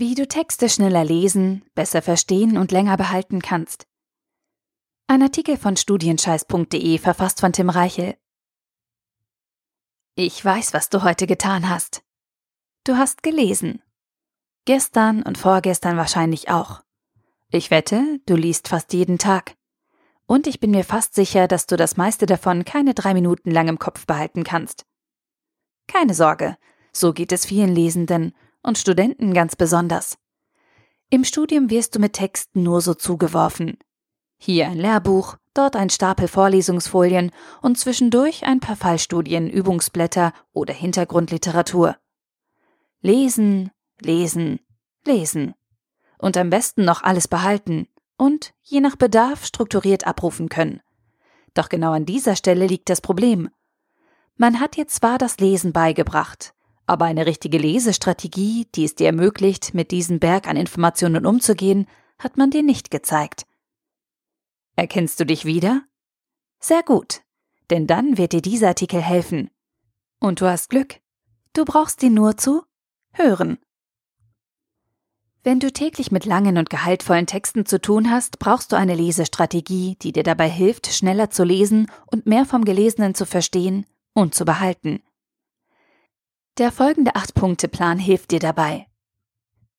Wie du Texte schneller lesen, besser verstehen und länger behalten kannst. Ein Artikel von studienscheiß.de verfasst von Tim Reichel. Ich weiß, was du heute getan hast. Du hast gelesen. Gestern und vorgestern wahrscheinlich auch. Ich wette, du liest fast jeden Tag. Und ich bin mir fast sicher, dass du das meiste davon keine drei Minuten lang im Kopf behalten kannst. Keine Sorge, so geht es vielen Lesenden und Studenten ganz besonders. Im Studium wirst du mit Texten nur so zugeworfen. Hier ein Lehrbuch, dort ein Stapel Vorlesungsfolien und zwischendurch ein paar Fallstudien, Übungsblätter oder Hintergrundliteratur. Lesen, lesen, lesen. Und am besten noch alles behalten und, je nach Bedarf, strukturiert abrufen können. Doch genau an dieser Stelle liegt das Problem. Man hat dir zwar das Lesen beigebracht, aber eine richtige Lesestrategie, die es dir ermöglicht, mit diesem Berg an Informationen umzugehen, hat man dir nicht gezeigt. Erkennst du dich wieder? Sehr gut, denn dann wird dir dieser Artikel helfen. Und du hast Glück. Du brauchst ihn nur zu hören. Wenn du täglich mit langen und gehaltvollen Texten zu tun hast, brauchst du eine Lesestrategie, die dir dabei hilft, schneller zu lesen und mehr vom Gelesenen zu verstehen und zu behalten. Der folgende Acht-Punkte-Plan hilft dir dabei.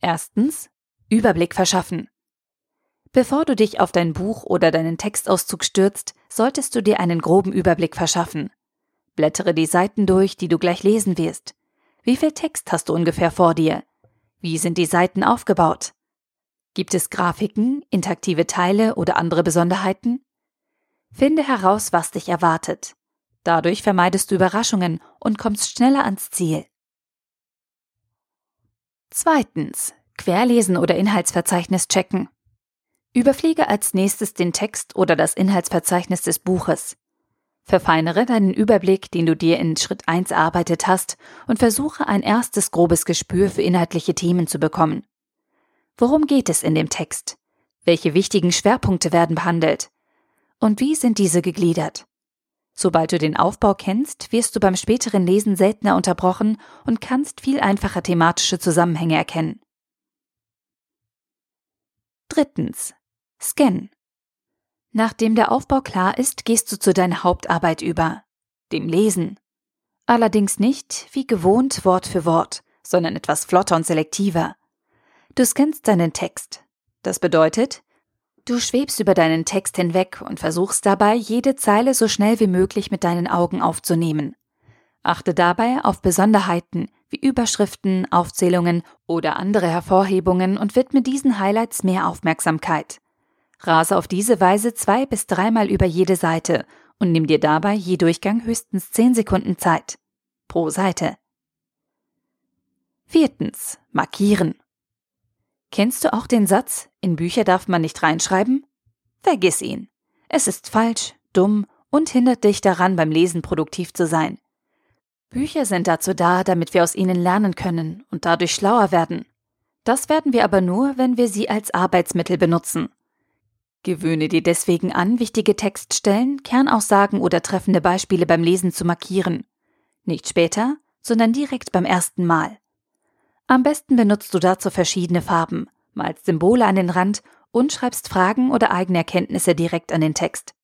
Erstens Überblick verschaffen. Bevor du dich auf dein Buch oder deinen Textauszug stürzt, solltest du dir einen groben Überblick verschaffen. Blättere die Seiten durch, die du gleich lesen wirst. Wie viel Text hast du ungefähr vor dir? Wie sind die Seiten aufgebaut? Gibt es Grafiken, interaktive Teile oder andere Besonderheiten? Finde heraus, was dich erwartet. Dadurch vermeidest du Überraschungen und kommst schneller ans Ziel. Zweitens. Querlesen oder Inhaltsverzeichnis checken. Überfliege als nächstes den Text oder das Inhaltsverzeichnis des Buches. Verfeinere deinen Überblick, den du dir in Schritt 1 erarbeitet hast, und versuche ein erstes grobes Gespür für inhaltliche Themen zu bekommen. Worum geht es in dem Text? Welche wichtigen Schwerpunkte werden behandelt? Und wie sind diese gegliedert? Sobald du den Aufbau kennst, wirst du beim späteren Lesen seltener unterbrochen und kannst viel einfacher thematische Zusammenhänge erkennen. Drittens. Scan. Nachdem der Aufbau klar ist, gehst du zu deiner Hauptarbeit über, dem Lesen. Allerdings nicht, wie gewohnt, Wort für Wort, sondern etwas flotter und selektiver. Du scannst deinen Text. Das bedeutet, Du schwebst über deinen Text hinweg und versuchst dabei, jede Zeile so schnell wie möglich mit deinen Augen aufzunehmen. Achte dabei auf Besonderheiten wie Überschriften, Aufzählungen oder andere Hervorhebungen und widme diesen Highlights mehr Aufmerksamkeit. Rase auf diese Weise zwei bis dreimal über jede Seite und nimm dir dabei je Durchgang höchstens zehn Sekunden Zeit. Pro Seite. Viertens. Markieren. Kennst du auch den Satz, in Bücher darf man nicht reinschreiben? Vergiss ihn. Es ist falsch, dumm und hindert dich daran, beim Lesen produktiv zu sein. Bücher sind dazu da, damit wir aus ihnen lernen können und dadurch schlauer werden. Das werden wir aber nur, wenn wir sie als Arbeitsmittel benutzen. Gewöhne dir deswegen an, wichtige Textstellen, Kernaussagen oder treffende Beispiele beim Lesen zu markieren. Nicht später, sondern direkt beim ersten Mal. Am besten benutzt du dazu verschiedene Farben, malst Symbole an den Rand und schreibst Fragen oder eigene Erkenntnisse direkt an den Text.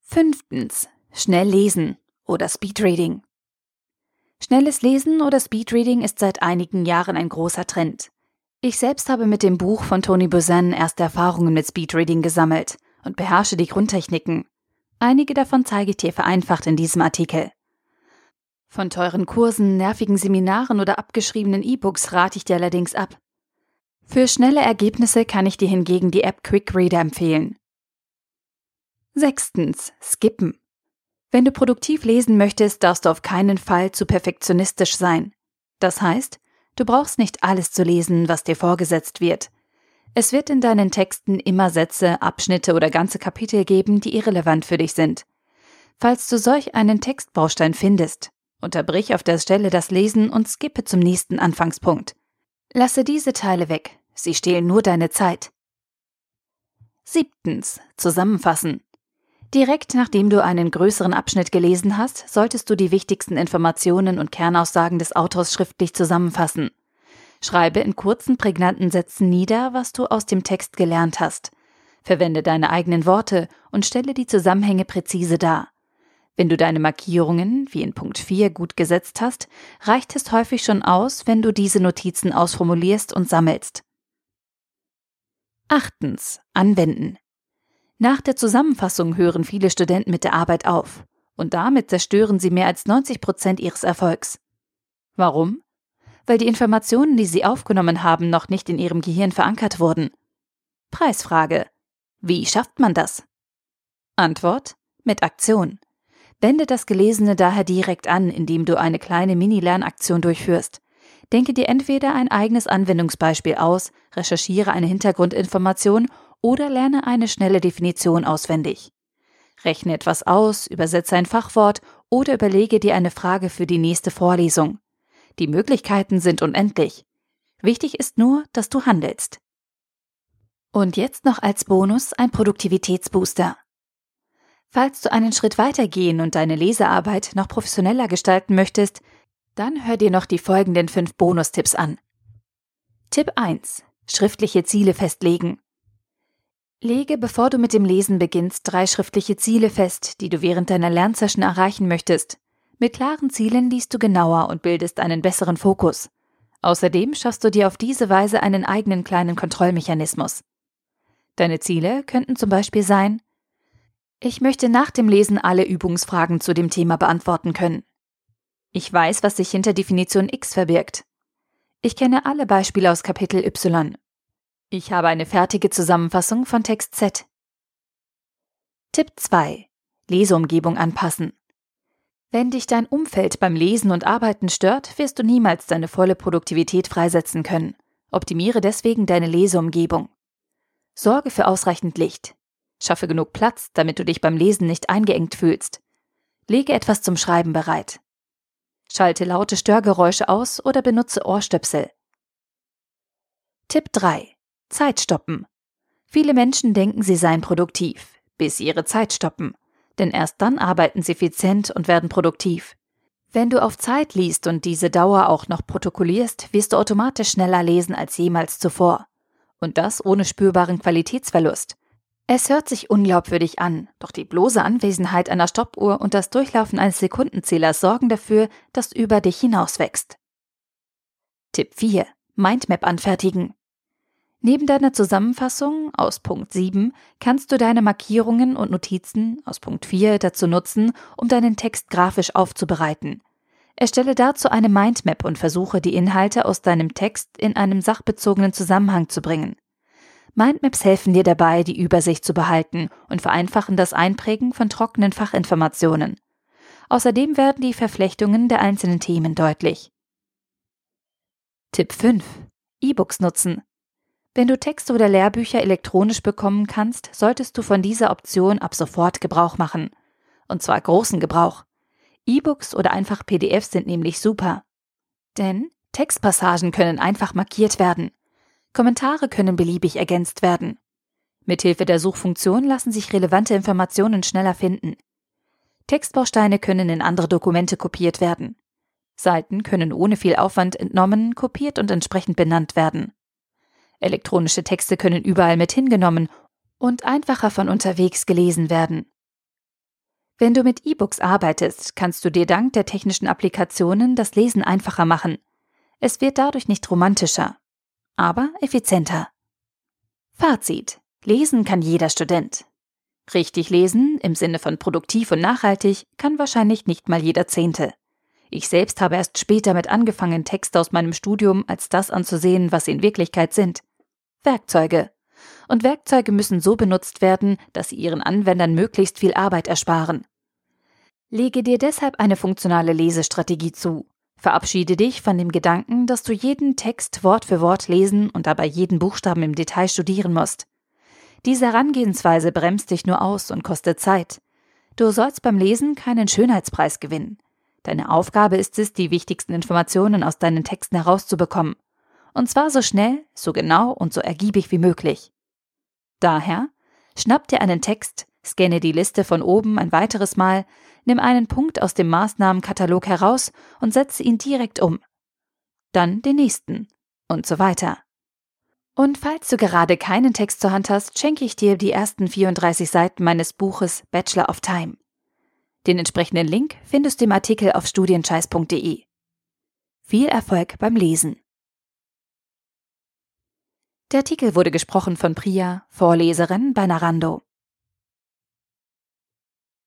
Fünftens. Schnell lesen oder Speedreading. Schnelles Lesen oder Speedreading ist seit einigen Jahren ein großer Trend. Ich selbst habe mit dem Buch von Tony Buzan erste Erfahrungen mit Speedreading gesammelt und beherrsche die Grundtechniken. Einige davon zeige ich dir vereinfacht in diesem Artikel. Von teuren Kursen, nervigen Seminaren oder abgeschriebenen E-Books rate ich dir allerdings ab. Für schnelle Ergebnisse kann ich dir hingegen die App Quick Reader empfehlen. Sechstens. Skippen. Wenn du produktiv lesen möchtest, darfst du auf keinen Fall zu perfektionistisch sein. Das heißt, du brauchst nicht alles zu lesen, was dir vorgesetzt wird. Es wird in deinen Texten immer Sätze, Abschnitte oder ganze Kapitel geben, die irrelevant für dich sind. Falls du solch einen Textbaustein findest, Unterbrich auf der Stelle das Lesen und skippe zum nächsten Anfangspunkt. Lasse diese Teile weg, sie stehlen nur deine Zeit. Siebtens. Zusammenfassen. Direkt nachdem du einen größeren Abschnitt gelesen hast, solltest du die wichtigsten Informationen und Kernaussagen des Autors schriftlich zusammenfassen. Schreibe in kurzen, prägnanten Sätzen nieder, was du aus dem Text gelernt hast. Verwende deine eigenen Worte und stelle die Zusammenhänge präzise dar. Wenn du deine Markierungen, wie in Punkt 4, gut gesetzt hast, reicht es häufig schon aus, wenn du diese Notizen ausformulierst und sammelst. Achtens. Anwenden. Nach der Zusammenfassung hören viele Studenten mit der Arbeit auf. Und damit zerstören sie mehr als 90 Prozent ihres Erfolgs. Warum? Weil die Informationen, die sie aufgenommen haben, noch nicht in ihrem Gehirn verankert wurden. Preisfrage. Wie schafft man das? Antwort. Mit Aktion. Wende das Gelesene daher direkt an, indem du eine kleine Mini-Lernaktion durchführst. Denke dir entweder ein eigenes Anwendungsbeispiel aus, recherchiere eine Hintergrundinformation oder lerne eine schnelle Definition auswendig. Rechne etwas aus, übersetze ein Fachwort oder überlege dir eine Frage für die nächste Vorlesung. Die Möglichkeiten sind unendlich. Wichtig ist nur, dass du handelst. Und jetzt noch als Bonus ein Produktivitätsbooster. Falls du einen Schritt weiter gehen und deine Lesearbeit noch professioneller gestalten möchtest, dann hör dir noch die folgenden fünf Bonustipps an. Tipp 1. Schriftliche Ziele festlegen. Lege, bevor du mit dem Lesen beginnst, drei schriftliche Ziele fest, die du während deiner Lernsession erreichen möchtest. Mit klaren Zielen liest du genauer und bildest einen besseren Fokus. Außerdem schaffst du dir auf diese Weise einen eigenen kleinen Kontrollmechanismus. Deine Ziele könnten zum Beispiel sein, ich möchte nach dem Lesen alle Übungsfragen zu dem Thema beantworten können. Ich weiß, was sich hinter Definition X verbirgt. Ich kenne alle Beispiele aus Kapitel Y. Ich habe eine fertige Zusammenfassung von Text Z. Tipp 2. Leseumgebung anpassen. Wenn dich dein Umfeld beim Lesen und Arbeiten stört, wirst du niemals deine volle Produktivität freisetzen können. Optimiere deswegen deine Leseumgebung. Sorge für ausreichend Licht. Schaffe genug Platz, damit du dich beim Lesen nicht eingeengt fühlst. Lege etwas zum Schreiben bereit. Schalte laute Störgeräusche aus oder benutze Ohrstöpsel. Tipp 3. Zeit stoppen. Viele Menschen denken, sie seien produktiv, bis sie ihre Zeit stoppen. Denn erst dann arbeiten sie effizient und werden produktiv. Wenn du auf Zeit liest und diese Dauer auch noch protokollierst, wirst du automatisch schneller lesen als jemals zuvor. Und das ohne spürbaren Qualitätsverlust. Es hört sich unglaubwürdig an, doch die bloße Anwesenheit einer Stoppuhr und das Durchlaufen eines Sekundenzählers sorgen dafür, dass du über dich hinauswächst. Tipp 4. Mindmap anfertigen. Neben deiner Zusammenfassung aus Punkt 7 kannst du deine Markierungen und Notizen aus Punkt 4 dazu nutzen, um deinen Text grafisch aufzubereiten. Erstelle dazu eine Mindmap und versuche die Inhalte aus deinem Text in einem sachbezogenen Zusammenhang zu bringen. Mindmaps helfen dir dabei, die Übersicht zu behalten und vereinfachen das Einprägen von trockenen Fachinformationen. Außerdem werden die Verflechtungen der einzelnen Themen deutlich. Tipp 5. E-Books nutzen. Wenn du Texte oder Lehrbücher elektronisch bekommen kannst, solltest du von dieser Option ab sofort Gebrauch machen. Und zwar großen Gebrauch. E-Books oder einfach PDFs sind nämlich super. Denn Textpassagen können einfach markiert werden. Kommentare können beliebig ergänzt werden. Mithilfe der Suchfunktion lassen sich relevante Informationen schneller finden. Textbausteine können in andere Dokumente kopiert werden. Seiten können ohne viel Aufwand entnommen, kopiert und entsprechend benannt werden. Elektronische Texte können überall mit hingenommen und einfacher von unterwegs gelesen werden. Wenn du mit E-Books arbeitest, kannst du dir dank der technischen Applikationen das Lesen einfacher machen. Es wird dadurch nicht romantischer, aber effizienter. Fazit. Lesen kann jeder Student. Richtig lesen, im Sinne von produktiv und nachhaltig, kann wahrscheinlich nicht mal jeder Zehnte. Ich selbst habe erst später mit angefangen, Texte aus meinem Studium als das anzusehen, was sie in Wirklichkeit sind. Werkzeuge. Und Werkzeuge müssen so benutzt werden, dass sie ihren Anwendern möglichst viel Arbeit ersparen. Lege dir deshalb eine funktionale Lesestrategie zu. Verabschiede dich von dem Gedanken, dass du jeden Text Wort für Wort lesen und dabei jeden Buchstaben im Detail studieren musst. Diese Herangehensweise bremst dich nur aus und kostet Zeit. Du sollst beim Lesen keinen Schönheitspreis gewinnen. Deine Aufgabe ist es, die wichtigsten Informationen aus deinen Texten herauszubekommen. Und zwar so schnell, so genau und so ergiebig wie möglich. Daher, schnapp dir einen Text, scanne die Liste von oben ein weiteres Mal, nimm einen Punkt aus dem Maßnahmenkatalog heraus und setze ihn direkt um. Dann den nächsten. und so weiter. Und falls du gerade keinen Text zur Hand hast, schenke ich dir die ersten 34 Seiten meines Buches Bachelor of Time. Den entsprechenden Link findest du im Artikel auf studienscheiß.de. Viel Erfolg beim Lesen. Der Artikel wurde gesprochen von Priya, Vorleserin bei Narando.